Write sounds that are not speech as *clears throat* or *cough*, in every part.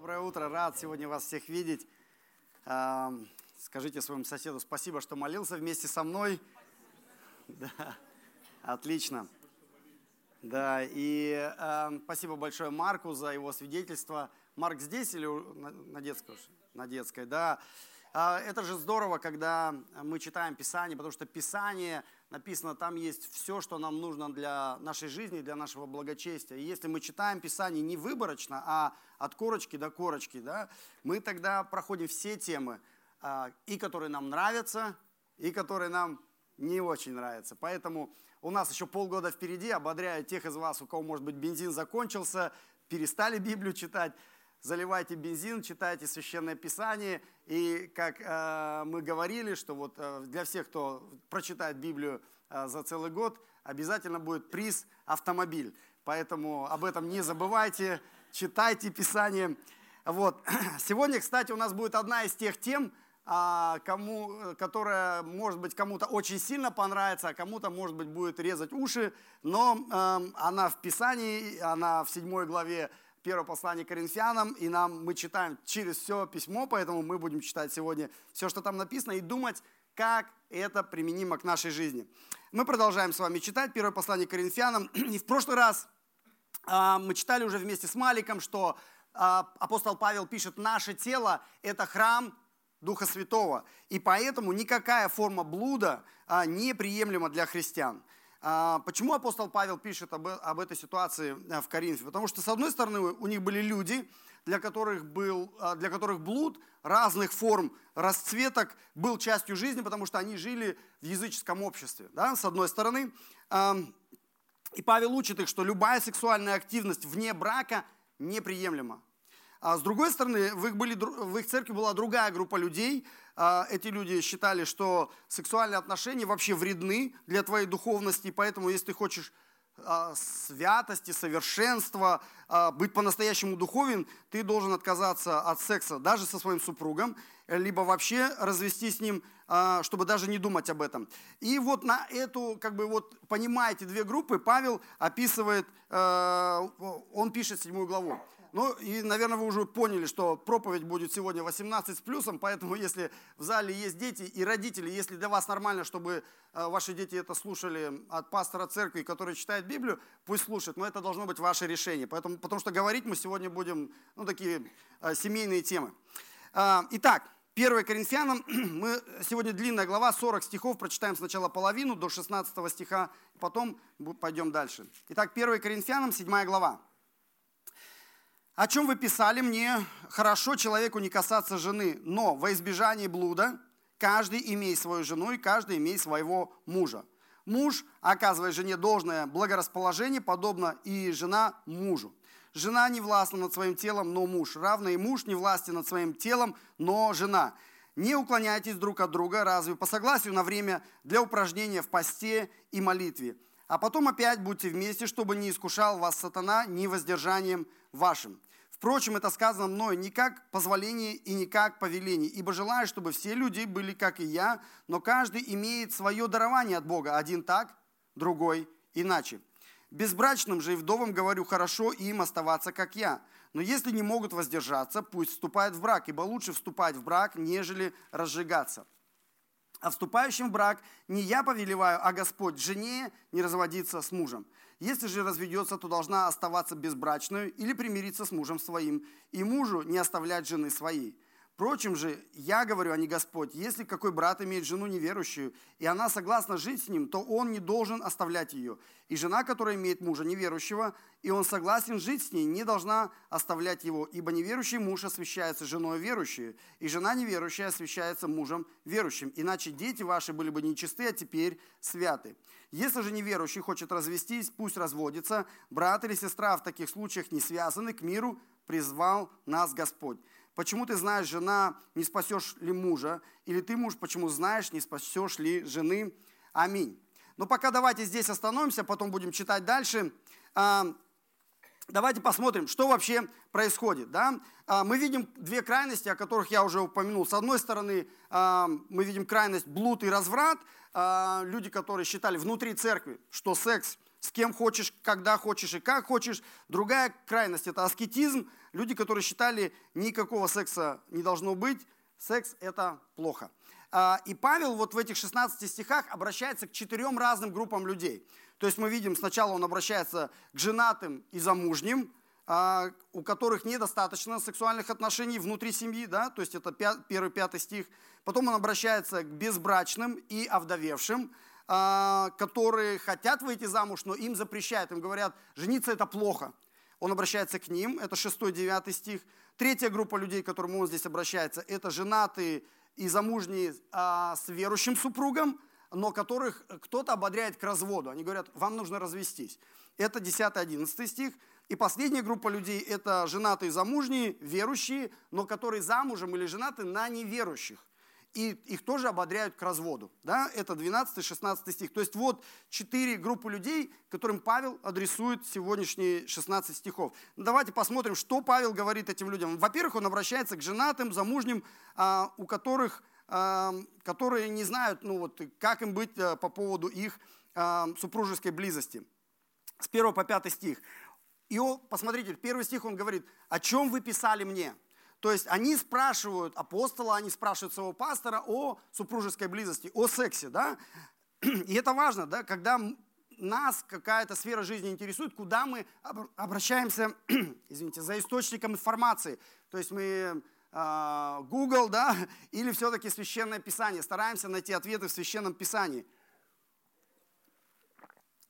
Доброе утро, рад сегодня вас всех видеть. Скажите своему соседу спасибо, что молился вместе со мной. Да, отлично. Да, и спасибо большое Марку за его свидетельство. Марк здесь или на, детской? На детской, да. Э, это же здорово, когда мы читаем Писание, потому что Писание написано, там есть все, что нам нужно для нашей жизни, для нашего благочестия. И если мы читаем Писание не выборочно, а от корочки до корочки, да, мы тогда проходим все темы, а, и которые нам нравятся, и которые нам не очень нравятся. Поэтому у нас еще полгода впереди, ободряю тех из вас, у кого, может быть, бензин закончился, перестали Библию читать, заливайте бензин, читайте Священное Писание. И как э, мы говорили, что вот э, для всех, кто прочитает Библию э, за целый год, обязательно будет приз автомобиль. Поэтому об этом не забывайте, читайте Писание. Вот. *clears throat* Сегодня, кстати, у нас будет одна из тех тем, а, кому, которая, может быть, кому-то очень сильно понравится, а кому-то, может быть, будет резать уши, но э, она в Писании, она в седьмой главе первого послания Коринфянам, и нам мы читаем через все письмо, поэтому мы будем читать сегодня все, что там написано, и думать, как это применимо к нашей жизни. Мы продолжаем с вами читать первое послание Коринфянам, *clears throat* и в прошлый раз э, мы читали уже вместе с Маликом, что э, апостол Павел пишет, наше тело – это храм Духа Святого, и поэтому никакая форма блуда э, неприемлема для христиан. А, почему апостол Павел пишет об, об этой ситуации э, в Коринфе? Потому что, с одной стороны, у них были люди, для которых, был, а, для которых блуд разных форм, расцветок был частью жизни, потому что они жили в языческом обществе, да, с одной стороны. И Павел учит их, что любая сексуальная активность вне брака неприемлема. А с другой стороны, в их, были, в их церкви была другая группа людей. А, эти люди считали, что сексуальные отношения вообще вредны для твоей духовности, поэтому если ты хочешь а, святости, совершенства, а, быть по-настоящему духовен, ты должен отказаться от секса даже со своим супругом, либо вообще развестись с ним, чтобы даже не думать об этом. И вот на эту, как бы вот, понимая эти две группы, Павел описывает, он пишет седьмую главу. Ну и, наверное, вы уже поняли, что проповедь будет сегодня 18 с плюсом, поэтому если в зале есть дети и родители, если для вас нормально, чтобы э, ваши дети это слушали от пастора церкви, который читает Библию, пусть слушают, но это должно быть ваше решение. Поэтому, потому что говорить мы сегодня будем, ну, такие э, семейные темы. Э, итак, 1 Коринфянам, *clears throat* мы сегодня длинная глава, 40 стихов, прочитаем сначала половину до 16 стиха, потом пойдем дальше. Итак, 1 Коринфянам, 7 глава о чем вы писали мне, хорошо человеку не касаться жены, но во избежание блуда каждый имеет свою жену и каждый имеет своего мужа. Муж оказывает жене должное благорасположение, подобно и жена мужу. Жена не властна над своим телом, но муж. Равно и муж не властен над своим телом, но жена. Не уклоняйтесь друг от друга, разве по согласию на время для упражнения в посте и молитве. А потом опять будьте вместе, чтобы не искушал вас сатана ни воздержанием вашим. Впрочем, это сказано мною не как позволение и не как повеление, ибо желаю, чтобы все люди были как и я, но каждый имеет свое дарование от Бога, один так, другой иначе. Безбрачным же и вдовам говорю, хорошо им оставаться, как я. Но если не могут воздержаться, пусть вступают в брак, ибо лучше вступать в брак, нежели разжигаться. А вступающим в брак не я повелеваю, а Господь жене не разводиться с мужем. Если же разведется, то должна оставаться безбрачной или примириться с мужем своим, и мужу не оставлять жены своей. Впрочем же, я говорю, а не Господь, если какой брат имеет жену неверующую, и она согласна жить с ним, то он не должен оставлять ее. И жена, которая имеет мужа неверующего, и он согласен жить с ней, не должна оставлять его, ибо неверующий муж освящается женой верующей, и жена неверующая освящается мужем верующим. Иначе дети ваши были бы нечисты, а теперь святы. Если же неверующий хочет развестись, пусть разводится. Брат или сестра в таких случаях не связаны, к миру призвал нас Господь. Почему ты знаешь, жена, не спасешь ли мужа? Или ты, муж, почему знаешь, не спасешь ли жены? Аминь. Но пока давайте здесь остановимся, потом будем читать дальше. А, давайте посмотрим, что вообще происходит. Да? А, мы видим две крайности, о которых я уже упомянул. С одной стороны, а, мы видим крайность блуд и разврат. Люди, которые считали внутри церкви, что секс с кем хочешь, когда хочешь и как хочешь. Другая крайность – это аскетизм. Люди, которые считали, никакого секса не должно быть, секс – это плохо. А, и Павел вот в этих 16 стихах обращается к четырем разным группам людей. То есть мы видим, сначала он обращается к женатым и замужним, а, у которых недостаточно сексуальных отношений внутри семьи, да, то есть это первый, пятый стих. Потом он обращается к безбрачным и овдовевшим, которые хотят выйти замуж, но им запрещают, им говорят, жениться это плохо. Он обращается к ним, это 6-9 стих. Третья группа людей, к которым он здесь обращается, это женатые и замужние а, с верующим супругом, но которых кто-то ободряет к разводу. Они говорят, вам нужно развестись. Это 10-11 стих. И последняя группа людей – это женатые замужние, верующие, но которые замужем или женаты на неверующих и их тоже ободряют к разводу. Да? Это 12-16 стих. То есть вот четыре группы людей, которым Павел адресует сегодняшние 16 стихов. Ну, давайте посмотрим, что Павел говорит этим людям. Во-первых, он обращается к женатым, замужним, а, у которых, а, которые не знают, ну вот, как им быть а, по поводу их супружеской близости. С 1 по 5 стих. И он, посмотрите, первый стих он говорит, о чем вы писали мне? То есть они спрашивают апостола, они спрашивают своего пастора о супружеской близости, о сексе, да? И это важно, да, когда нас какая-то сфера жизни интересует, куда мы обращаемся, *clears throat* извините, за источником информации. То есть мы э, Google, да, *laughs* или все-таки Священное Писание, стараемся найти ответы в Священном Писании.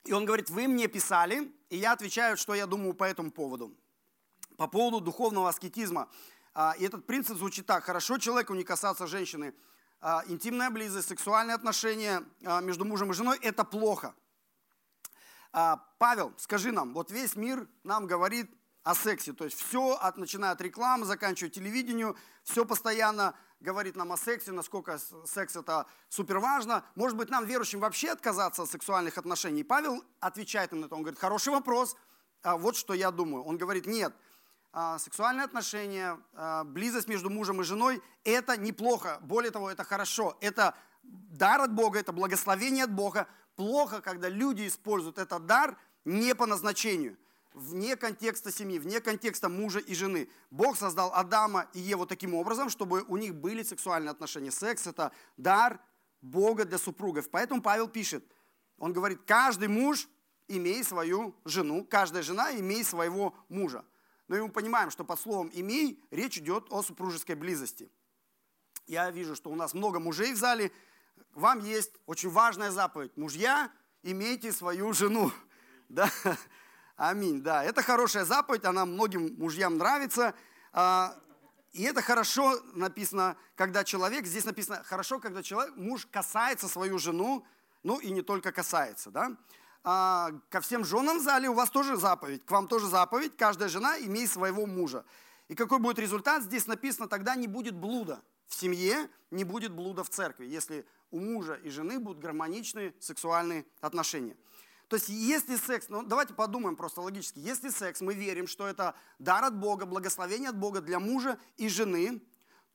И он говорит, вы мне писали, и я отвечаю, что я думаю по этому поводу. По поводу духовного аскетизма. А, и этот принцип звучит так. Хорошо человеку не касаться женщины. А, интимная близость, сексуальные отношения а, между мужем и женой – это плохо. Павел, скажи нам, вот весь мир нам говорит о сексе. То есть все, от, начиная от рекламы, заканчивая телевидению, все постоянно говорит нам о сексе, насколько секс это супер важно. Может быть, нам, верующим, вообще отказаться от сексуальных отношений? Павел отвечает им на это. Он говорит, хороший вопрос, вот что я думаю. Он говорит, нет, сексуальные отношения, а, близость между мужем и женой – это неплохо. Более того, это хорошо. Это дар от Бога, это благословение от Бога. Плохо, когда люди используют этот дар не по назначению, вне контекста семьи, вне контекста мужа и жены. Бог создал Адама и Еву таким образом, чтобы у них были сексуальные отношения. Секс – это дар Бога для супругов. Поэтому Павел пишет, он говорит, каждый муж имей свою жену, каждая жена имей своего мужа. Но мы понимаем, что под словом «имей» речь идет о супружеской близости. Я вижу, что у нас много мужей в зале. Вам есть очень важная заповедь. Мужья, имейте свою жену. *laughs* Да? Аминь. Да, это хорошая заповедь, она многим мужьям нравится. А, и это хорошо написано, когда человек, здесь написано, хорошо, когда человек, муж касается свою жену, ну и не только касается, да а, ко всем женам в зале у вас тоже заповедь, к вам тоже заповедь, каждая жена имей своего мужа. И какой будет результат? Здесь написано, тогда не будет блуда в семье, не будет блуда в церкви, если у мужа и жены будут гармоничные сексуальные отношения. То есть если секс, ну давайте подумаем просто логически, если секс, мы верим, что это дар от Бога, благословение от Бога для мужа и жены,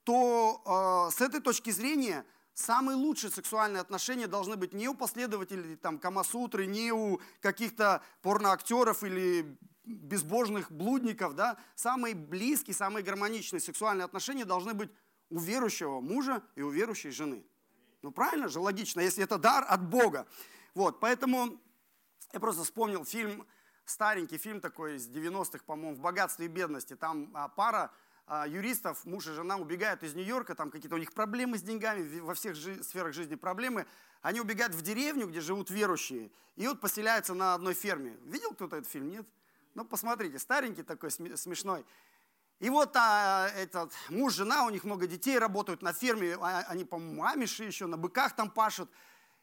то э, с этой точки зрения – Самые лучшие сексуальные отношения должны быть не у последователей там, Камасутры, не у каких-то порноактеров или безбожных блудников. Да? Самые близкие, самые гармоничные сексуальные отношения должны быть у верующего мужа и у верующей жены. Ну правильно же, логично, если это дар от Бога. Вот, поэтому я просто вспомнил фильм, старенький фильм такой из 90-х, по-моему, «В богатстве и бедности». Там а, пара юристов, муж и жена убегают из Нью-Йорка, там какие-то у них проблемы с деньгами, во всех жи- сферах жизни проблемы. Они убегают в деревню, где живут верующие, и вот поселяются на одной ферме. Видел кто-то этот фильм? Нет? Ну, посмотрите, старенький такой, смешной. И вот а, этот муж, жена, у них много детей, работают на ферме, а, они, по-моему, амиши еще, на быках там пашут.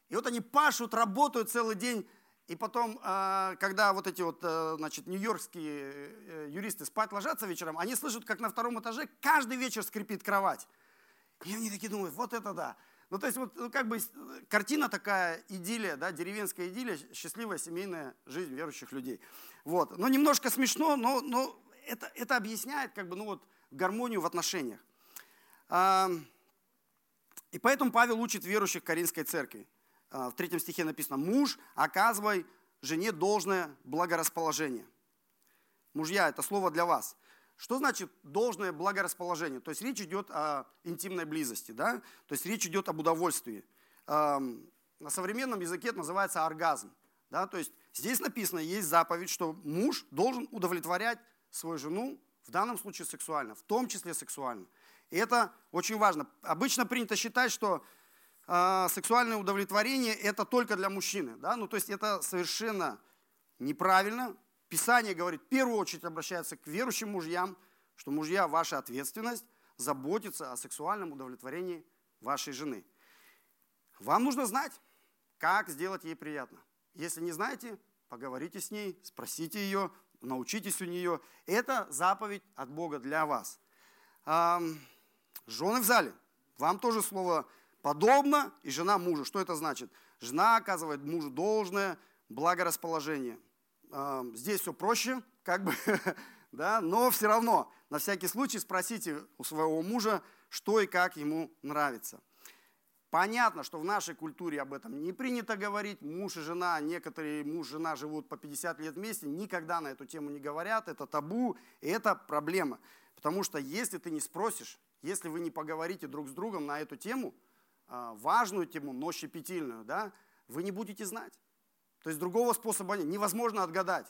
И вот они пашут, работают целый день, и потом, а, когда вот эти вот, э, значит, нью-йоркские э, юристы спать ложатся вечером, они слышат, как на втором этаже каждый вечер скрипит кровать. И они такие думают, вот это да. Ну, то есть, вот ну, как бы картина такая, идиллия, да, деревенская идиллия, счастливая семейная жизнь верующих людей. Вот. Но немножко смешно, но, но это, это объясняет, как бы, ну, вот, гармонию в отношениях. И поэтому Павел учит верующих Каринской церкви. А, в третьем стихе написано, муж, оказывай жене должное благорасположение. Мужья, это слово для вас. Что значит должное благорасположение? То есть речь идет о интимной близости, да? То есть речь идет об удовольствии. На современном языке это называется оргазм. Да? То есть здесь написано, есть заповедь, что муж должен удовлетворять свою жену, в данном случае сексуально, в том числе сексуально. И это очень важно. Обычно принято считать, что э, сексуальное удовлетворение это только для мужчины. Да? Ну, то есть это совершенно неправильно. Писание говорит, в первую очередь обращается к верующим мужьям, что мужья, ваша ответственность заботиться о сексуальном удовлетворении вашей жены. Вам нужно знать, как сделать ей приятно. Если не знаете, поговорите с ней, спросите ее, научитесь у нее. Это заповедь от Бога для вас. Жены в зале, вам тоже слово подобно и жена мужу. Что это значит? Жена оказывает мужу должное благорасположение. Здесь все проще, как бы, *laughs* да, но все равно, на всякий случай спросите у своего мужа, что и как ему нравится. Понятно, что в нашей культуре об этом не принято говорить. Муж и жена, некоторые муж и жена живут по 50 лет вместе, никогда на эту тему не говорят. Это табу, и это проблема. Потому что если ты не спросишь, если вы не поговорите друг с другом на эту тему, а, важную тему, но щепетильную, да, вы не будете знать. То есть другого способа нет. Невозможно отгадать.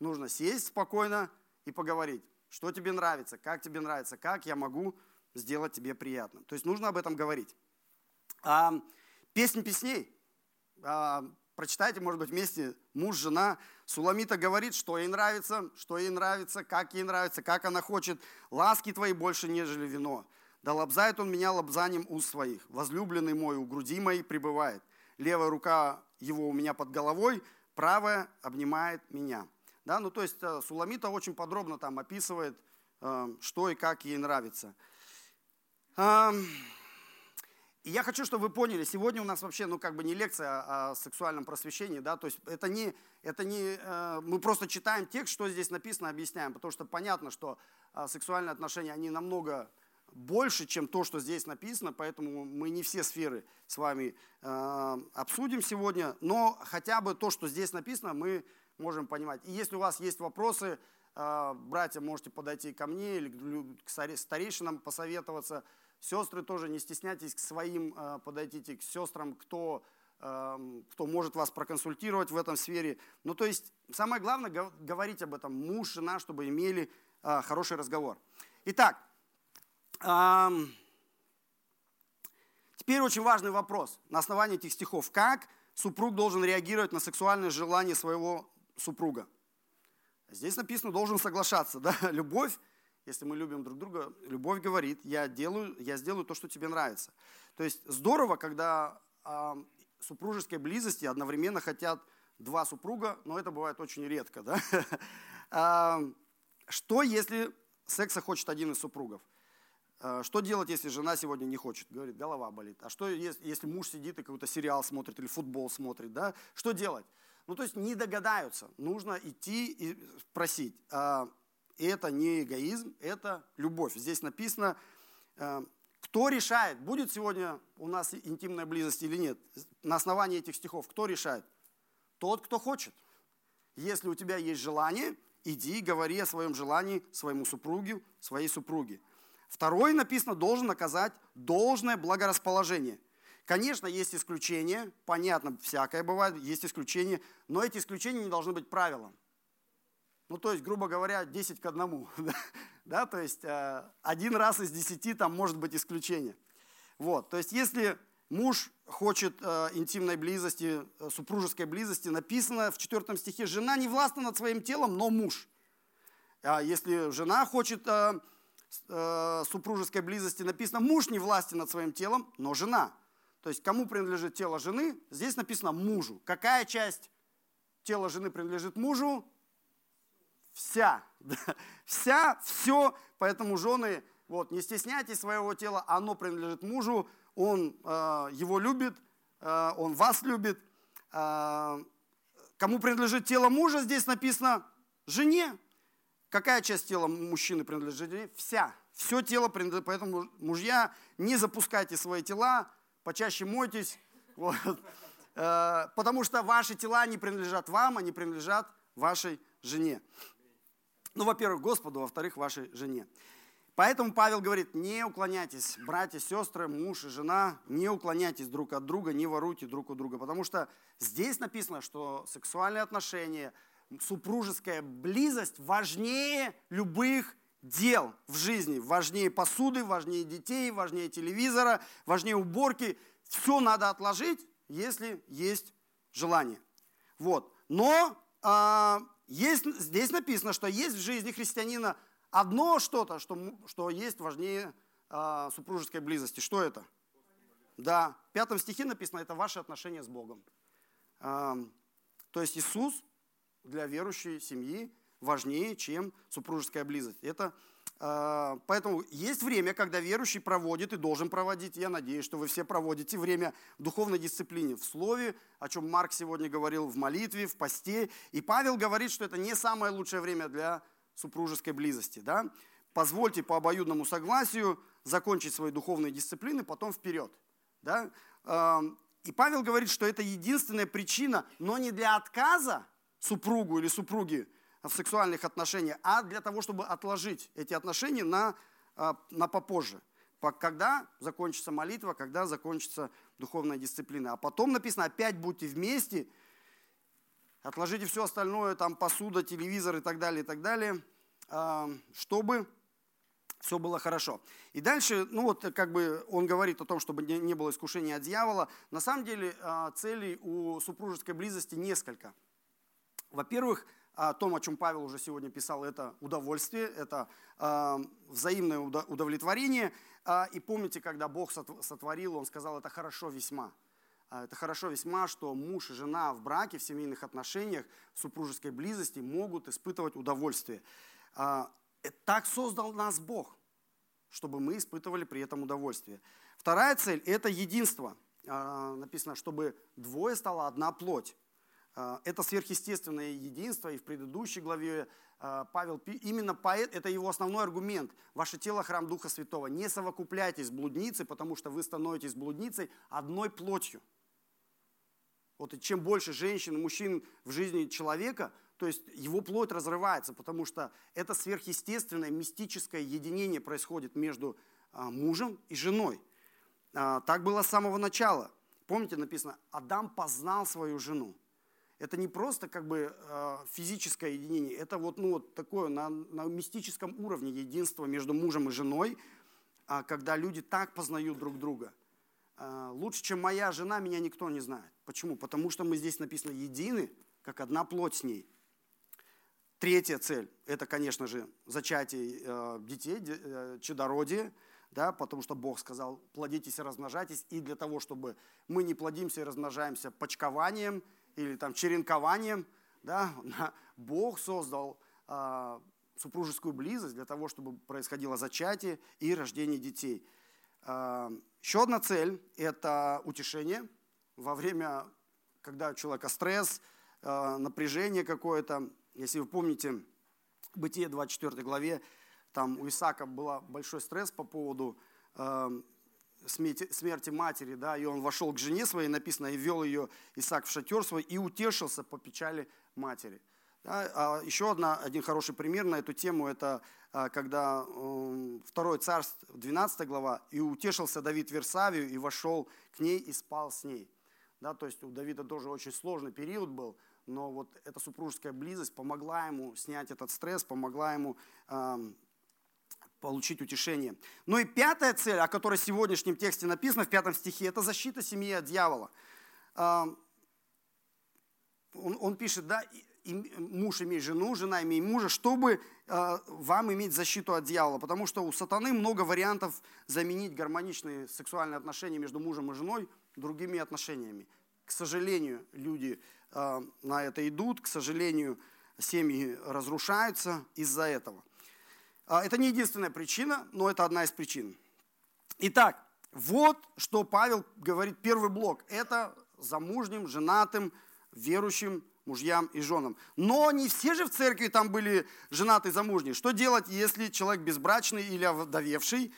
Нужно сесть спокойно и поговорить. Что тебе нравится, как тебе нравится, как я могу сделать тебе приятно. То есть нужно об этом говорить. А, песнь песней. А, прочитайте, может быть, вместе муж, жена. Суламита говорит, что ей нравится, что ей нравится, как ей нравится, как она хочет. Ласки твои больше, нежели вино. Да лобзает он меня лобзанием уст своих. Возлюбленный мой у груди моей пребывает. Левая рука его у меня под головой, правая обнимает меня. Да, ну то есть э, Суламита очень подробно там описывает, э, что и как ей нравится. И я хочу, чтобы вы поняли, сегодня у нас вообще, ну, как бы не лекция о сексуальном просвещении, да, то есть это не, это не, э, мы просто читаем текст, что здесь написано, объясняем, потому что понятно, что э, сексуальные отношения, они намного больше, чем то, что здесь написано, поэтому мы не все сферы с вами э, обсудим сегодня, но хотя бы то, что здесь написано, мы можем понимать. И если у вас есть вопросы, э, братья, можете подойти ко мне или к старейшинам посоветоваться, Сестры тоже не стесняйтесь к своим, э, подойдите к сестрам, кто, эм, кто может вас проконсультировать в этом сфере. Ну, то есть, самое главное, говорить об этом муж, жена, чтобы имели э, хороший разговор. Итак, теперь очень важный вопрос на основании этих стихов. Как супруг должен реагировать на сексуальное желание своего супруга? Здесь написано, должен соглашаться. *laughs* Да? Любовь если мы любим друг друга, любовь говорит, я, делаю, я сделаю то, что тебе нравится. То есть здорово, когда э, супружеской близости одновременно хотят два супруга, но это бывает очень редко. Да? *laughs* Что, если секса хочет один из супругов? А, что делать, если жена сегодня не хочет? Говорит, голова болит. А что, если муж сидит и какой-то сериал смотрит или футбол смотрит? Да? Что делать? Ну, то есть не догадаются. Нужно идти и просить. А, и это не эгоизм, это любовь. Здесь написано, э, кто решает, будет сегодня у нас интимная близость или нет. На основании этих стихов кто решает? Тот, кто хочет. Если у тебя есть желание, иди, говори о своем желании своему супругу, своей супруге. Второй написано, должен оказать должное благорасположение. Конечно, есть исключения, понятно, всякое бывает, есть исключения, но эти исключения не должны быть правилом. Ну, то есть, грубо говоря, 10 к 1. *laughs* да, то есть, э, один раз из 10 там может быть исключение. Вот, то есть, если муж хочет э, интимной близости, э, супружеской близости, написано в 4 стихе, жена не властна над своим телом, но муж. А если жена хочет э, супружеской близости, написано, муж не властен над своим телом, но жена. То есть, кому принадлежит тело жены? Здесь написано мужу. Какая часть тела жены принадлежит мужу? вся, *laughs* вся, все, поэтому жены, вот, не стесняйтесь своего тела, оно принадлежит мужу, он э, его любит, э, он вас любит. Э, кому принадлежит тело мужа, здесь написано жене. Какая часть тела мужчины принадлежит жене? Вся. Все тело принадлежит, поэтому мужья, не запускайте свои тела, почаще мойтесь. Вот. Э, потому что ваши тела не принадлежат вам, они принадлежат вашей жене. Ну, во-первых, Господу, во-вторых, вашей жене. Поэтому Павел говорит, не уклоняйтесь, братья, сестры, муж и жена, не уклоняйтесь друг от друга, не воруйте друг у друга. Потому что здесь написано, что сексуальные отношения, супружеская близость важнее любых дел в жизни. Важнее посуды, важнее детей, важнее телевизора, важнее уборки. Все надо отложить, если есть желание. Вот. Но а, есть, здесь написано, что есть в жизни христианина одно что-то, что, что есть важнее а, супружеской близости. Что это? Да, в пятом стихе написано, это ваши отношения с Богом. А, то есть Иисус для верующей семьи важнее, чем супружеская близость. Это, э, поэтому есть время, когда верующий проводит и должен проводить. Я надеюсь, что вы все проводите время в духовной дисциплине, в слове, о чем Марк сегодня говорил, в молитве, в посте. И Павел говорит, что это не самое лучшее время для супружеской близости. Да? Позвольте по обоюдному согласию закончить свои духовные дисциплины, потом вперед. Да? И Павел говорит, что это единственная причина, но не для отказа супругу или супруге в сексуальных отношениях, а для того, чтобы отложить эти отношения на, а, на попозже. Когда закончится молитва, когда закончится духовная дисциплина. А потом написано, опять будьте вместе, отложите все остальное, там посуда, телевизор и так далее, и так далее, а, чтобы все было хорошо. И дальше, ну вот как бы он говорит о том, чтобы не было искушения от дьявола. На самом деле а, целей у супружеской близости несколько. Во-первых, о том, о чем Павел уже сегодня писал, это удовольствие, это э, взаимное удовлетворение. Э, и помните, когда Бог сотворил, Он сказал, это хорошо весьма. Это хорошо весьма, что муж и жена в браке, в семейных отношениях, в супружеской близости могут испытывать удовольствие. Э, так создал нас Бог, чтобы мы испытывали при этом удовольствие. Вторая цель – это единство. Написано, чтобы двое стало одна плоть. А, это сверхъестественное единство, и в предыдущей главе а, Павел, именно поэт, это его основной аргумент. Ваше тело – храм Духа Святого. Не совокупляйтесь блудницей, потому что вы становитесь блудницей одной плотью. Вот и чем больше женщин и мужчин в жизни человека, то есть его плоть разрывается, потому что это сверхъестественное мистическое единение происходит между а, мужем и женой. Так было с самого начала. Помните, написано, Адам познал свою жену это не просто как бы э, физическое единение, это вот, ну, вот такое на, на мистическом уровне единство между мужем и женой, а, когда люди так познают друг друга. А, лучше, чем моя жена, меня никто не знает. Почему? Потому что мы здесь написано едины, как одна плоть с ней. Третья цель – это, конечно же, зачатие детей, э, чадородие, да, потому что Бог сказал, плодитесь и размножайтесь, и для того, чтобы мы не плодимся и размножаемся почкованием – или там черенкованием, да, Бог создал а, супружескую близость для того, чтобы происходило зачатие и рождение детей. А, еще одна цель – это утешение во время, когда у человека стресс, а, напряжение какое-то. Если вы помните, Бытие 24 главе, там у Исаака был большой стресс по поводу смерти матери, да, и он вошел к жене своей, написано, и вел ее Исаак в шатер свой, и утешился по печали матери. Да, а еще одна, один хороший пример на эту тему, это а, когда второй царств, 12 глава, и утешился Давид Версавию, и вошел к ней и спал с ней. Да, то есть у Давида тоже очень сложный период был, но вот эта супружеская близость помогла ему снять этот стресс, помогла ему получить утешение. Ну и пятая цель, о которой в сегодняшнем тексте написано, в пятом стихе, это защита семьи от дьявола. Он, он пишет, да, муж имеет жену, жена имеет мужа, чтобы а, вам иметь защиту от дьявола. Потому что у сатаны много вариантов заменить гармоничные сексуальные отношения между мужем и женой другими отношениями. К сожалению, люди а, на это идут, к сожалению, семьи разрушаются из-за этого. А, это не единственная причина, но это одна из причин. Итак, вот что Павел говорит, первый блок. Это замужним, женатым, верующим мужьям и женам. Но не все же в церкви там были женатые, замужние. Что делать, если человек безбрачный или овдовевший?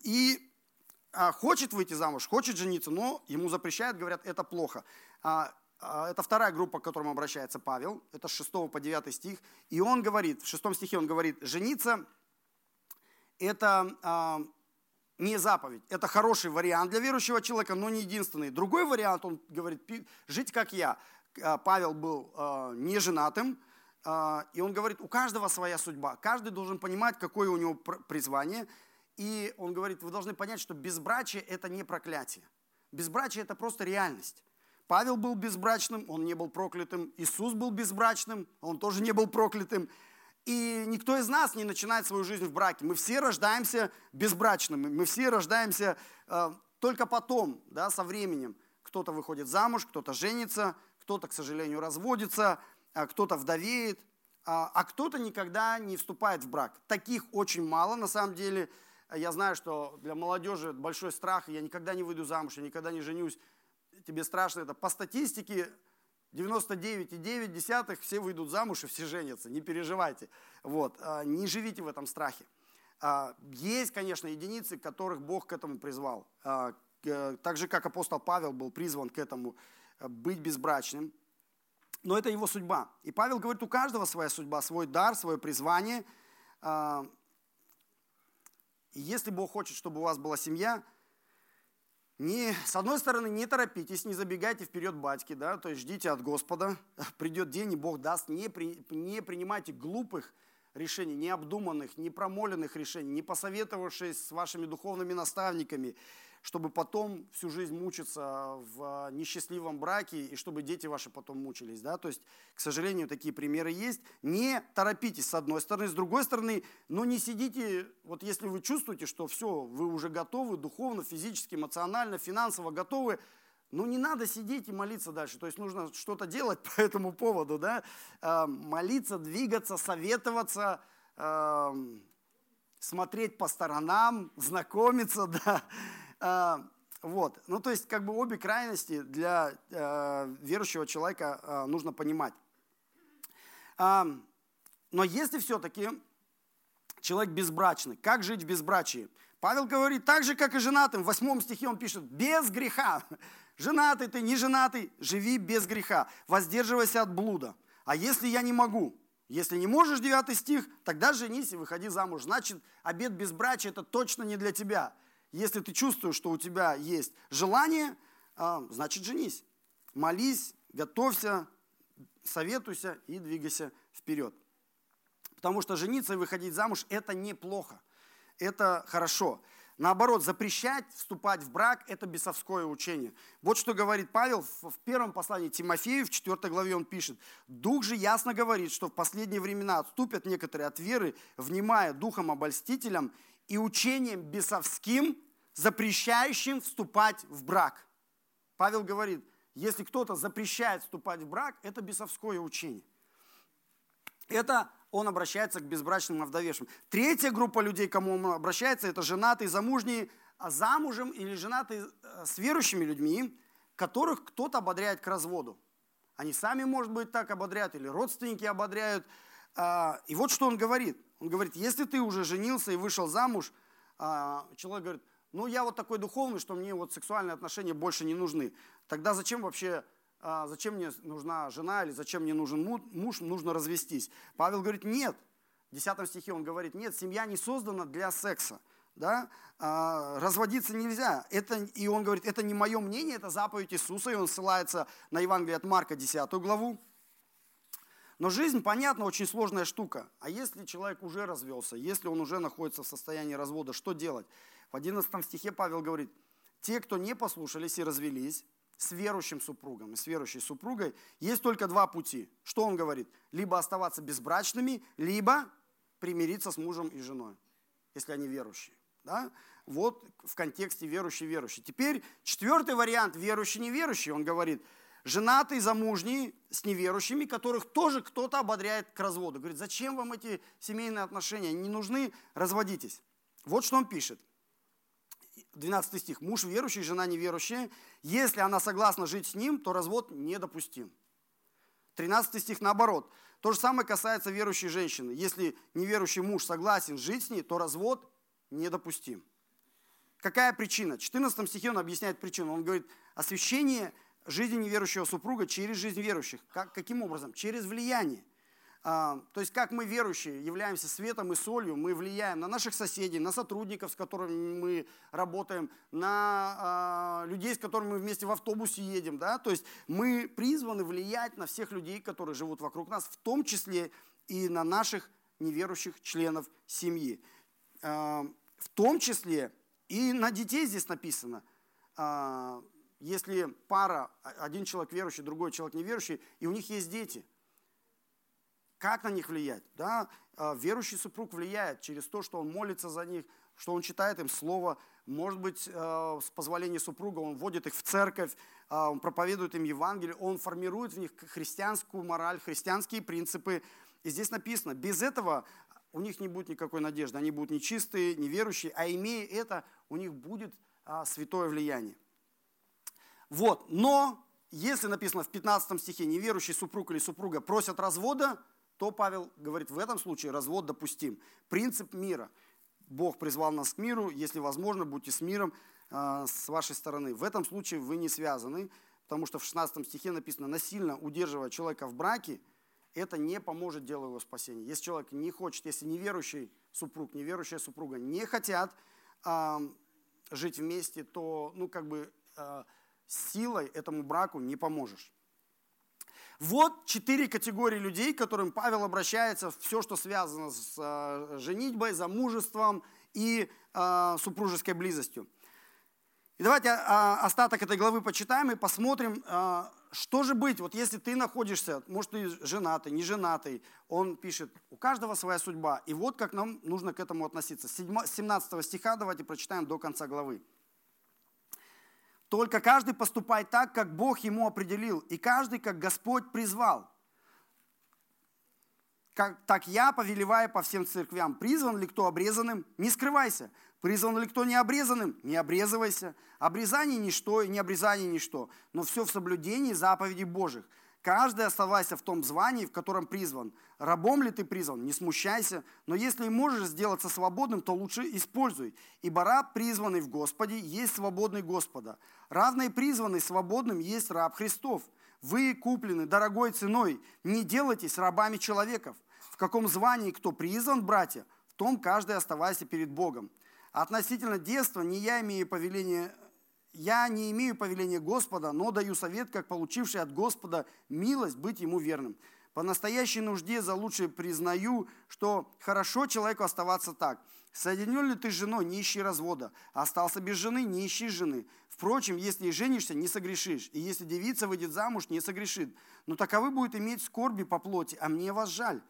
И а, хочет выйти замуж, хочет жениться, но ему запрещают, говорят, это плохо. А, это вторая группа, к которым обращается Павел, это с 6 по 9 стих. И он говорит, в 6 стихе он говорит, жениться это а, не заповедь, это хороший вариант для верующего человека, но не единственный. Другой вариант, он говорит, жить как я. А, Павел был а, не женатым, и он говорит, у каждого своя судьба, каждый должен понимать, какое у него призвание. И он говорит, вы должны понять, что безбрачие – это не проклятие. Безбрачие – это просто реальность. Павел был безбрачным, он не был проклятым. Иисус был безбрачным, он тоже не был проклятым. И никто из нас не начинает свою жизнь в браке. Мы все рождаемся безбрачными, мы все рождаемся э, только потом, да, со временем. Кто-то выходит замуж, кто-то женится, кто-то, к сожалению, разводится, а кто-то вдовеет, а, а кто-то никогда не вступает в брак. Таких очень мало, на самом деле. Я знаю, что для молодежи большой страх, я никогда не выйду замуж, я никогда не женюсь. Тебе страшно это. По статистике 99,9 все выйдут замуж и все женятся, не переживайте. Вот. А, не живите в этом страхе. А, есть, конечно, единицы, которых Бог к этому призвал. А, так же, как апостол Павел был призван к этому быть безбрачным. Но это его судьба. И Павел говорит, у каждого своя судьба, свой дар, свое призвание. И если Бог хочет, чтобы у вас была семья, не, с одной стороны, не торопитесь, не забегайте вперед батьки, да, то есть ждите от Господа, *laughs* придет день, и Бог даст, не, при, не принимайте глупых решений, необдуманных, непромоленных решений, не посоветовавшись с вашими духовными наставниками, чтобы потом всю жизнь мучиться в несчастливом браке и чтобы дети ваши потом мучились. Да? То есть, к сожалению, такие примеры есть. Не торопитесь с одной стороны, с другой стороны, но не сидите, вот если вы чувствуете, что все, вы уже готовы духовно, физически, эмоционально, финансово готовы, ну, не надо сидеть и молиться дальше. То есть нужно что-то делать *laughs* по этому поводу, да? А, молиться, двигаться, советоваться, смотреть по сторонам, знакомиться, *laughs* да? А, вот. Ну, то есть, как бы обе крайности для э, верующего человека э, нужно понимать. А, но если все-таки человек безбрачный, как жить в безбрачии? Павел говорит, так же, как и женатым, в восьмом стихе он пишет, без греха. Женатый ты, не женатый, живи без греха, воздерживайся от блуда. А если я не могу, если не можешь, девятый стих, тогда женись и выходи замуж. Значит, обед безбрачия – это точно не для тебя. Если ты чувствуешь, что у тебя есть желание, а, значит женись. Молись, готовься, советуйся и двигайся вперед. Потому что жениться и выходить замуж – это неплохо, это хорошо. Наоборот, запрещать вступать в брак – это бесовское учение. Вот что говорит Павел в первом послании Тимофею, в 4 главе он пишет. «Дух же ясно говорит, что в последние времена отступят некоторые от веры, внимая духом обольстителям и учением бесовским, запрещающим вступать в брак. Павел говорит, если кто-то запрещает вступать в брак, это бесовское учение. Это он обращается к безбрачным овдовевшим. Третья группа людей, кому он обращается, это женатые, замужние, а замужем или женатые э, с верующими людьми, которых кто-то ободряет к разводу. Они сами, может быть, так ободряют, или родственники ободряют. А, и вот что он говорит. Он говорит, если ты уже женился и вышел замуж, а, человек говорит, ну я вот такой духовный, что мне вот сексуальные отношения больше не нужны. Тогда зачем вообще, а, зачем мне нужна жена или зачем мне нужен муж, нужно развестись? Павел говорит, нет. В 10 стихе он говорит, нет, семья не создана для секса. Да? А, разводиться нельзя. Это, и он говорит, это не мое мнение, это заповедь Иисуса, и он ссылается на Евангелие от Марка, 10 главу. Но жизнь, понятно, очень сложная штука. А если человек уже развелся, если он уже находится в состоянии развода, что делать? В 11 стихе Павел говорит, те, кто не послушались и развелись с верующим супругом и с верующей супругой, есть только два пути. Что он говорит? Либо оставаться безбрачными, либо примириться с мужем и женой, если они верующие. Да? Вот в контексте верующий-верующий. Теперь четвертый вариант, верующий-неверующий, он говорит – женатые, замужние, с неверующими, которых тоже кто-то ободряет к разводу. Говорит, зачем вам эти семейные отношения? Не нужны, разводитесь. Вот что он пишет. 12 стих. Муж верующий, жена неверующая. Если она согласна жить с ним, то развод недопустим. 13 стих наоборот. То же самое касается верующей женщины. Если неверующий муж согласен жить с ней, то развод недопустим. Какая причина? В 14 стихе он объясняет причину. Он говорит, освящение жизни неверующего супруга через жизнь верующих. Как, каким образом? Через влияние. А, то есть как мы верующие являемся светом и солью, мы влияем на наших соседей, на сотрудников, с которыми мы работаем, на а, людей, с которыми мы вместе в автобусе едем. Да? То есть мы призваны влиять на всех людей, которые живут вокруг нас, в том числе и на наших неверующих членов семьи. А, в том числе и на детей здесь написано. Если пара, один человек верующий, другой человек неверующий, и у них есть дети – как на них влиять? Да? А, верующий супруг влияет через то, что он молится за них, что он читает им слово. Может быть, а, с позволения супруга он вводит их в церковь, а, он проповедует им Евангелие, он формирует в них христианскую мораль, христианские принципы. И здесь написано, без этого у них не будет никакой надежды. Они будут нечистые, неверующие, а имея это, у них будет святое влияние. Вот, но если написано в 15 стихе, неверующий супруг или супруга просят развода, то Павел говорит, в этом случае развод допустим. Принцип мира. Бог призвал нас к миру, если возможно, будьте с миром э, с вашей стороны. В этом случае вы не связаны, потому что в 16 стихе написано, насильно удерживая человека в браке, это не поможет делу его спасения. Если человек не хочет, если неверующий супруг, неверующая супруга не хотят э, жить вместе, то ну, как бы, э, силой этому браку не поможешь. Вот четыре категории людей, к которым Павел обращается, все, что связано с э, женитьбой, замужеством и э, супружеской близостью. И давайте э, остаток этой главы почитаем и посмотрим, что же быть, вот если ты находишься, может ты женатый, не женатый, он пишет, у каждого своя судьба, и вот как нам нужно к этому относиться. С 17 стиха давайте прочитаем до конца главы. Только каждый поступает так, как Бог ему определил, и каждый, как Господь призвал. Как, так я повелеваю по всем церквям. Призван ли кто обрезанным? Не скрывайся. Призван ли кто не обрезанным? Не обрезывайся. Обрезание ничто и не обрезание ничто, но все в соблюдении заповедей Божьих – Каждый оставайся в том звании, в котором призван. Рабом ли ты призван, не смущайся, но если можешь сделаться свободным, то лучше используй. Ибо раб, призванный в Господе, есть свободный Господа. Равный призванный свободным есть раб Христов. Вы куплены дорогой ценой, не делайтесь рабами человеков. В каком звании кто призван, братья, в том каждый оставайся перед Богом. Относительно детства не я имею повеление я не имею повеления Господа, но даю совет, как получивший от Господа милость быть ему верным. По настоящей нужде за лучшее признаю, что хорошо человеку оставаться так. Соединен ли ты с женой, не ищи развода. Остался без жены, не ищи жены. Впрочем, если и женишься, не согрешишь. И если девица выйдет замуж, не согрешит. Но таковы будет иметь скорби по плоти, а мне вас жаль.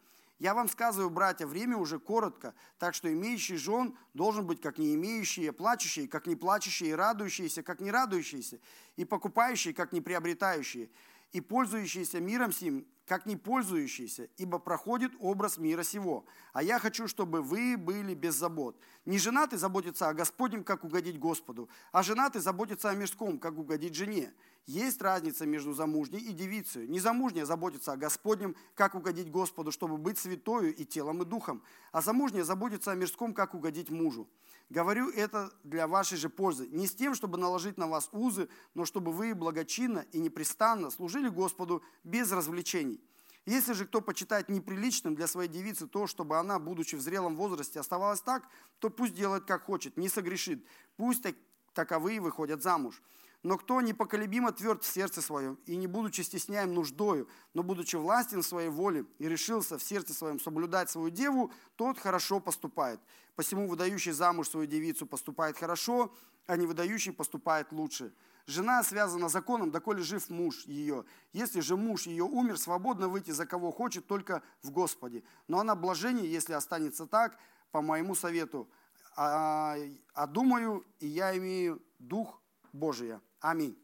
Я вам сказываю, братья, время уже коротко, так что имеющий жен должен быть как не имеющий, плачущий, как не плачущий, и радующийся, как не радующийся, и покупающий, как не приобретающий, и пользующийся миром сим, как не пользующийся, ибо проходит образ мира сего. А я хочу, чтобы вы были без забот. Не женатый заботится о Господнем, как угодить Господу, а женатый заботится о мирском, как угодить жене. Есть разница между замужней и девицей. Незамужняя заботится о Господнем, как угодить Господу, чтобы быть святою и телом, и духом. А замужняя заботится о мирском, как угодить мужу. Говорю это для вашей же пользы. Не с тем, чтобы наложить на вас узы, но чтобы вы благочинно и непрестанно служили Господу без развлечений. Если же кто почитает неприличным для своей девицы то, чтобы она, будучи в зрелом возрасте, оставалась так, то пусть делает как хочет, не согрешит. Пусть так, таковые выходят замуж. Но кто непоколебимо тверд в сердце своем, и не будучи стесняем нуждою, но будучи властен в своей воле, и решился в сердце своем соблюдать свою деву, тот хорошо поступает. Посему выдающий замуж свою девицу поступает хорошо, а не выдающий поступает лучше. Жена связана законом, доколе жив муж ее. Если же муж ее умер, свободно выйти за кого хочет, только в Господе. Но она блажение, если останется так, по моему совету. А, а думаю, и я имею дух Божия. Аминь.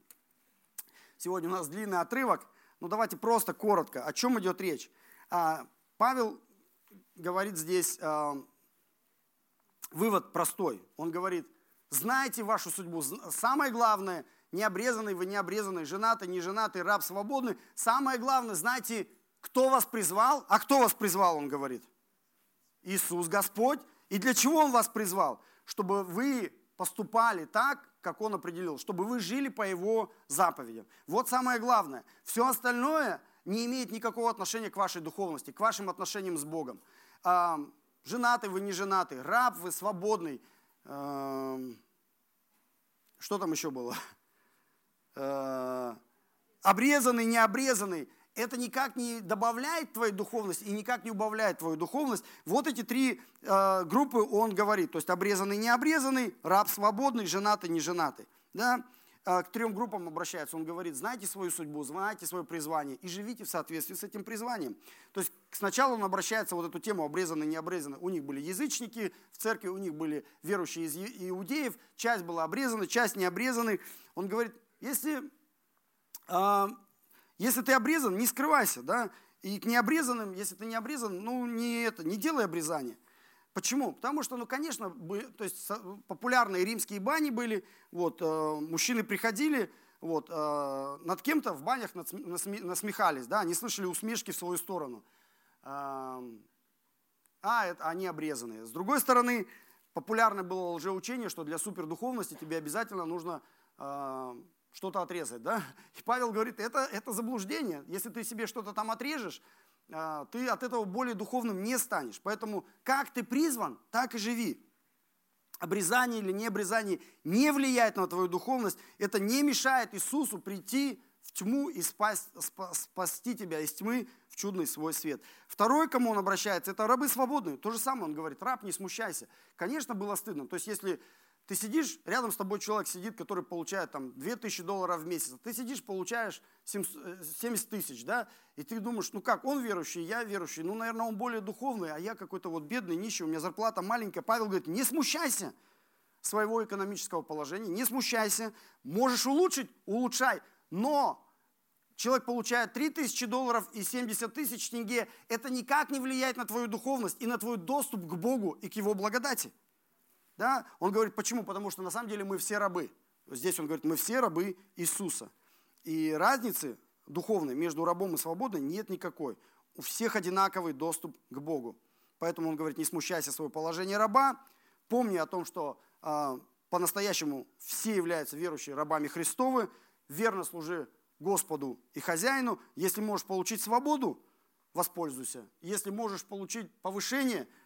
Сегодня у нас длинный отрывок, но давайте просто коротко. О чем идет речь? А, Павел говорит здесь а, вывод простой. Он говорит, знайте вашу судьбу. Самое главное, не обрезанный вы, не обрезанный, женатый, не женатый, раб, свободный. Самое главное, знайте, кто вас призвал. А кто вас призвал, он говорит? Иисус Господь. И для чего Он вас призвал? Чтобы вы поступали так, как Он определил, чтобы вы жили по Его заповедям. Вот самое главное. Все остальное не имеет никакого отношения к вашей духовности, к вашим отношениям с Богом. Женатый вы, не женатый, раб вы, свободный. Что там еще было? А, обрезанный, не обрезанный это никак не добавляет твою духовность и никак не убавляет твою духовность. Вот эти три э, группы он говорит. То есть обрезанный, не обрезанный, раб свободный, женатый, не женатый. Да? Э, к трем группам обращается. Он говорит, знайте свою судьбу, знайте свое призвание и живите в соответствии с этим призванием. То есть сначала он обращается вот эту тему обрезанный, не обрезанный. У них были язычники в церкви, у них были верующие из иудеев. Часть была обрезана, часть не обрезаны. Он говорит, если э, если ты обрезан, не скрывайся, да, и к необрезанным, если ты не обрезан, ну, не, это, не делай обрезание. Почему? Потому что, ну, конечно, то есть популярные римские бани были, вот, э, мужчины приходили, вот, э, над кем-то в банях насмехались, да, они слышали усмешки в свою сторону. Э, а, это, они обрезанные. С другой стороны, популярное было лжеучение, что для супердуховности тебе обязательно нужно что-то отрезать, да? И Павел говорит, это, это заблуждение. Если ты себе что-то там отрежешь, а, ты от этого более духовным не станешь. Поэтому как ты призван, так и живи. Обрезание или не обрезание не влияет на твою духовность. Это не мешает Иисусу прийти в тьму и спасть, спасти тебя из тьмы в чудный свой свет. Второй, кому он обращается, это рабы свободные. То же самое он говорит, раб, не смущайся. Конечно, было стыдно. То есть, если ты сидишь, рядом с тобой человек сидит, который получает там 2000 долларов в месяц. Ты сидишь, получаешь 70 э, тысяч, да? И ты думаешь, ну как, он верующий, я верующий. Ну, наверное, он более духовный, а я какой-то вот бедный, нищий, у меня зарплата маленькая. Павел говорит, не смущайся своего экономического положения, не смущайся. Можешь улучшить, улучшай. Но человек получает 3000 долларов и 70 тысяч тенге, это никак не влияет на твою духовность и на твой доступ к Богу и к Его благодати. Да? Он говорит, почему? Потому что на самом деле мы все рабы. Здесь он говорит, мы все рабы Иисуса. И разницы духовной между рабом и свободой нет никакой. У всех одинаковый доступ к Богу. Поэтому он говорит, не смущайся своего положения раба, помни о том, что э, по-настоящему все являются верующими рабами Христовы, верно служи Господу и хозяину. Если можешь получить свободу, воспользуйся. Если можешь получить повышение –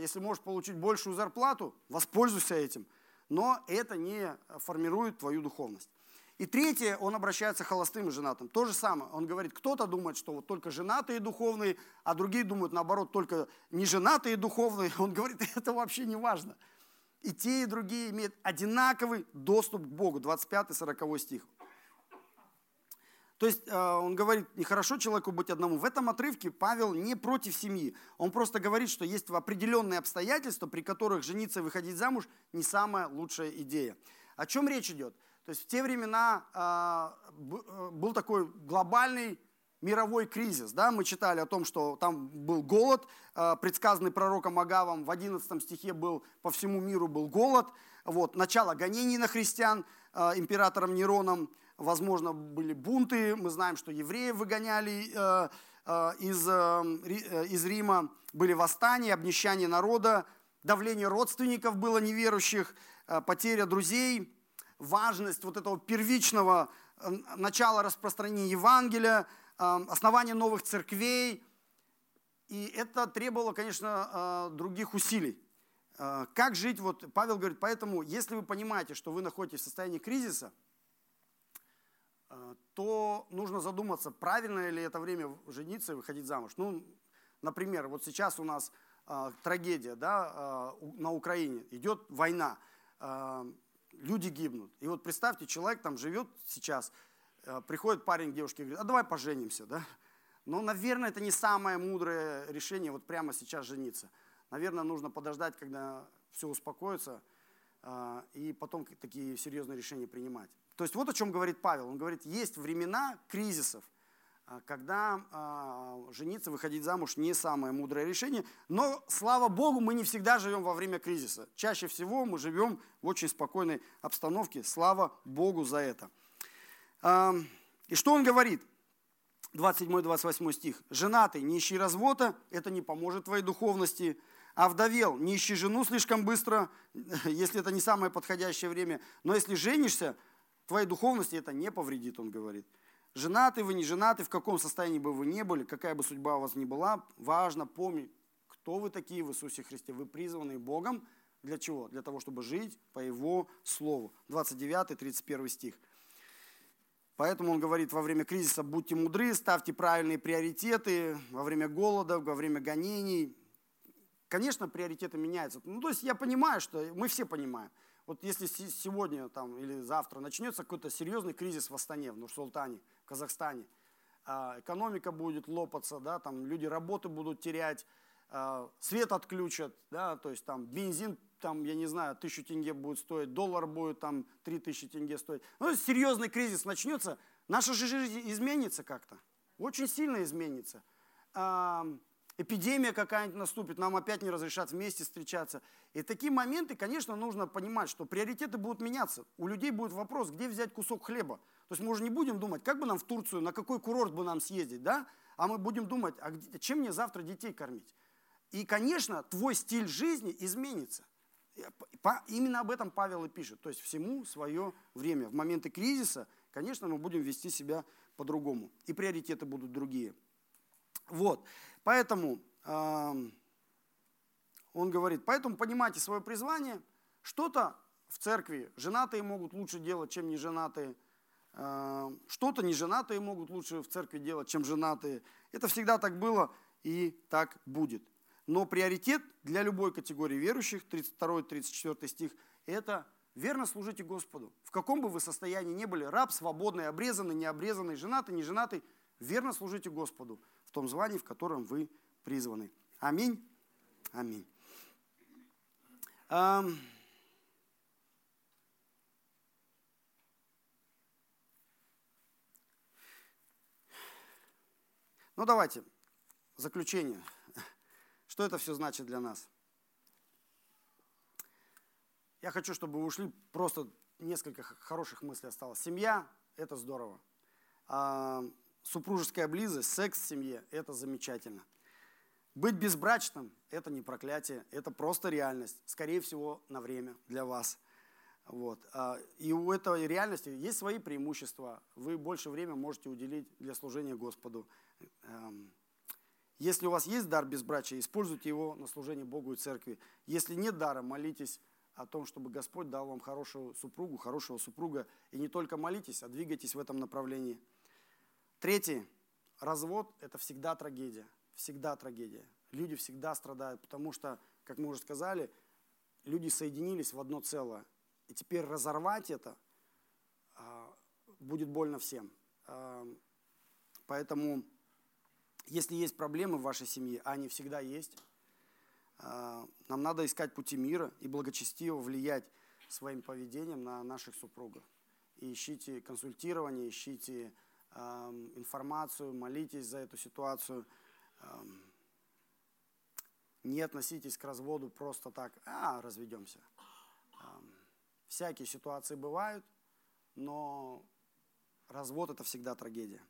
если можешь получить большую зарплату, воспользуйся этим. Но это не формирует твою духовность. И третье, он обращается к холостым и женатым. То же самое. Он говорит, кто-то думает, что вот только женатые духовные, а другие думают, наоборот, только неженатые духовные. Он говорит, *laughs* это вообще не важно. И те, и другие имеют одинаковый доступ к Богу. 25-40 стих. То есть э, он говорит, нехорошо человеку быть одному. В этом отрывке Павел не против семьи. Он просто говорит, что есть определенные обстоятельства, при которых жениться и выходить замуж не самая лучшая идея. О чем речь идет? То есть в те времена э, э, был такой глобальный мировой кризис. Да? Мы читали о том, что там был голод, предсказанный пророком Агавом. В 11 стихе был по всему миру был голод. Вот, начало гонений на христиан императором Нероном возможно, были бунты. Мы знаем, что евреев выгоняли э, э, из, э, из Рима, были восстания, обнищание народа, давление родственников было неверующих, потеря друзей, важность вот этого первичного начала распространения Евангелия, основания новых церквей. И это требовало, конечно, других усилий. Как жить? Вот Павел говорит, поэтому, если вы понимаете, что вы находитесь в состоянии кризиса – то нужно задуматься, правильно ли это время жениться и выходить замуж. Ну, например, вот сейчас у нас э, трагедия да, э, на Украине, идет война, э, люди гибнут. И вот представьте, человек там живет сейчас, э, приходит парень к девушке и говорит, а давай поженимся. Да? Но, наверное, это не самое мудрое решение вот прямо сейчас жениться. Наверное, нужно подождать, когда все успокоится, э, и потом такие серьезные решения принимать. То есть вот о чем говорит Павел. Он говорит, есть времена кризисов, а, когда э, жениться, выходить замуж не самое мудрое решение. Но, слава Богу, мы не всегда живем во время кризиса. Чаще всего мы живем в очень спокойной обстановке. Слава Богу за это. И что он говорит? 27-28 стих. «Женатый, не ищи развода, это не поможет твоей духовности. А вдовел, не ищи жену слишком быстро, *laughs* если это не самое подходящее время. Но если женишься, твоей духовности это не повредит, он говорит. Женаты вы, не женаты, в каком состоянии бы вы ни были, какая бы судьба у вас ни была, важно помнить, кто вы такие в Иисусе Христе. Вы призваны Богом для чего? Для того, чтобы жить по Его Слову. 29-31 стих. Поэтому он говорит, во время кризиса будьте мудры, ставьте правильные приоритеты, во время голода, во время гонений. Конечно, приоритеты меняются. Ну, то есть я понимаю, что мы все понимаем. Вот если сегодня там, или завтра начнется какой-то серьезный кризис в Астане, в Нур-Султане, в Казахстане, а, экономика будет лопаться, да, там люди работы будут терять, а, свет отключат, да, то есть там бензин, там, я не знаю, тысячу тенге будет стоить, доллар будет там три тысячи тенге стоить. Ну, серьезный кризис начнется, наша жизнь изменится как-то, очень сильно изменится. Эпидемия какая-нибудь наступит, нам опять не разрешат вместе встречаться. И такие моменты, конечно, нужно понимать, что приоритеты будут меняться. У людей будет вопрос, где взять кусок хлеба. То есть мы уже не будем думать, как бы нам в Турцию, на какой курорт бы нам съездить, да? А мы будем думать, а где, чем мне завтра детей кормить? И, конечно, твой стиль жизни изменится. Именно об этом Павел и пишет. То есть всему свое время. В моменты кризиса, конечно, мы будем вести себя по-другому. И приоритеты будут другие. Вот. Поэтому э, он говорит, поэтому понимайте свое призвание. Что-то в церкви женатые могут лучше делать, чем неженатые. Э, что-то неженатые могут лучше в церкви делать, чем женатые. Это всегда так было и так будет. Но приоритет для любой категории верующих, 32-34 стих, это верно служите Господу. В каком бы вы состоянии ни были, раб, свободный, обрезанный, необрезанный, женатый, неженатый, верно служите Господу в том звании, в котором вы призваны. Аминь. Аминь. Ам... Ну давайте, заключение. Что это все значит для нас? Я хочу, чтобы вы ушли, просто несколько хороших мыслей осталось. Семья – это здорово. Супружеская близость, секс в семье – это замечательно. Быть безбрачным – это не проклятие, это просто реальность. Скорее всего, на время для вас. Вот. А, и у этой реальности есть свои преимущества. Вы больше времени можете уделить для служения Господу. Эм, если у вас есть дар безбрачия, используйте его на служение Богу и церкви. Если нет дара, молитесь о том, чтобы Господь дал вам хорошую супругу, хорошего супруга. И не только молитесь, а двигайтесь в этом направлении. Третий. Развод – это всегда трагедия. Всегда трагедия. Люди всегда страдают, потому что, как мы уже сказали, люди соединились в одно целое. И теперь разорвать это а, будет больно всем. А, поэтому если есть проблемы в вашей семье, а они всегда есть, а, нам надо искать пути мира и благочестиво влиять своим поведением на наших супругов. И ищите консультирование, ищите информацию, молитесь за эту ситуацию. Не относитесь к разводу просто так, а, разведемся. Всякие ситуации бывают, но развод это всегда трагедия.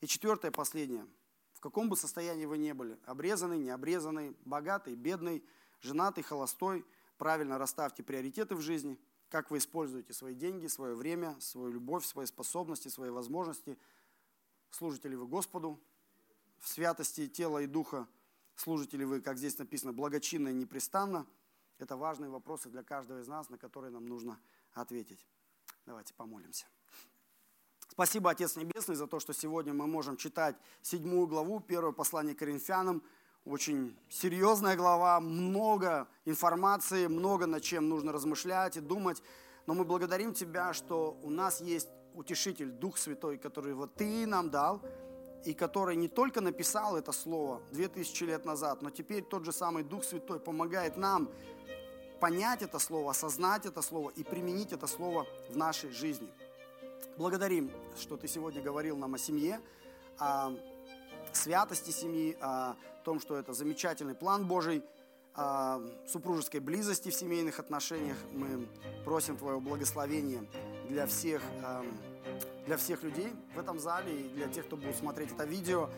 И четвертое, последнее – в каком бы состоянии вы ни были, обрезанный, необрезанный, богатый, бедный, женатый, холостой, правильно расставьте приоритеты в жизни, как вы используете свои деньги, свое время, свою любовь, свои способности, свои возможности. Служите ли вы Господу в святости тела и духа? Служите ли вы, как здесь написано, благочинно и непрестанно? Это важные вопросы для каждого из нас, на которые нам нужно ответить. Давайте помолимся. Спасибо, Отец Небесный, за то, что сегодня мы можем читать седьмую главу, первое послание Коринфянам. Очень серьезная глава, много информации, много над чем нужно размышлять и думать. Но мы благодарим Тебя, что у нас есть утешитель, Дух Святой, который вот Ты нам дал, и который не только написал это слово 2000 лет назад, но теперь тот же самый Дух Святой помогает нам понять это слово, осознать это слово и применить это слово в нашей жизни. Благодарим, что ты сегодня говорил нам о семье, святости семьи, о том, что это замечательный план Божий, о супружеской близости в семейных отношениях. Мы просим Твое благословение для всех, для всех людей в этом зале и для тех, кто будет смотреть это видео.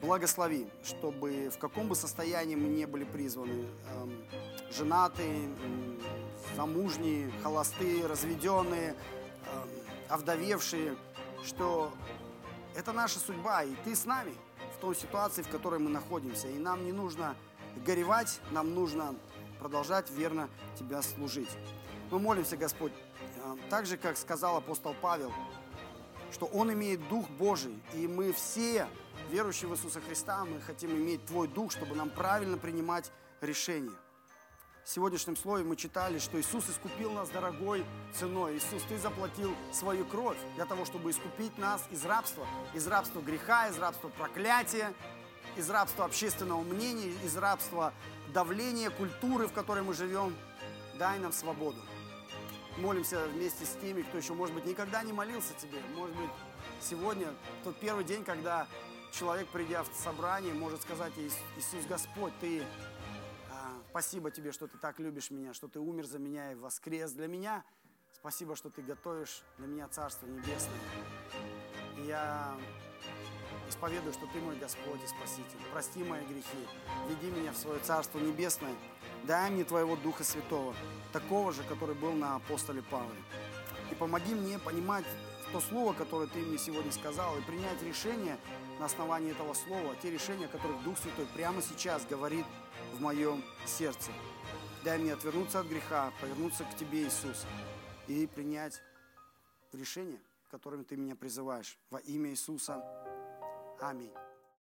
благослови, чтобы в каком бы состоянии мы не были призваны, женатые, замужние, холостые, разведенные, овдовевшие, что это наша судьба, и ты с нами той ситуации, в которой мы находимся. И нам не нужно горевать, нам нужно продолжать верно Тебя служить. Мы молимся, Господь, э, так же, как сказал апостол Павел, что Он имеет Дух Божий, и мы все, верующие в Иисуса Христа, мы хотим иметь Твой Дух, чтобы нам правильно принимать решения. Сегодняшнем слове мы читали, что Иисус искупил нас дорогой ценой. Иисус, Ты заплатил свою кровь для того, чтобы искупить нас из рабства, из рабства греха, из рабства проклятия, из рабства общественного мнения, из рабства давления, культуры, в которой мы живем. Дай нам свободу. Молимся вместе с теми, кто еще, может быть, никогда не молился Тебе. Может быть, сегодня тот первый день, когда человек, придя в собрание, может сказать, Иисус Господь, Ты Спасибо тебе, что ты так любишь меня, что ты умер за меня и воскрес для меня. Спасибо, что ты готовишь для меня Царство Небесное. Я Исповедую, что Ты мой Господь и Спаситель. Прости мои грехи. Веди меня в свое Царство Небесное. Дай мне Твоего Духа Святого, такого же, который был на апостоле Павле. И помоги мне понимать то слово, которое Ты мне сегодня сказал, и принять решение на основании этого слова, те решения, которых Дух Святой прямо сейчас говорит в моем сердце. Дай мне отвернуться от греха, повернуться к Тебе, Иисус, и принять решение, которым Ты меня призываешь. Во имя Иисуса. Amém.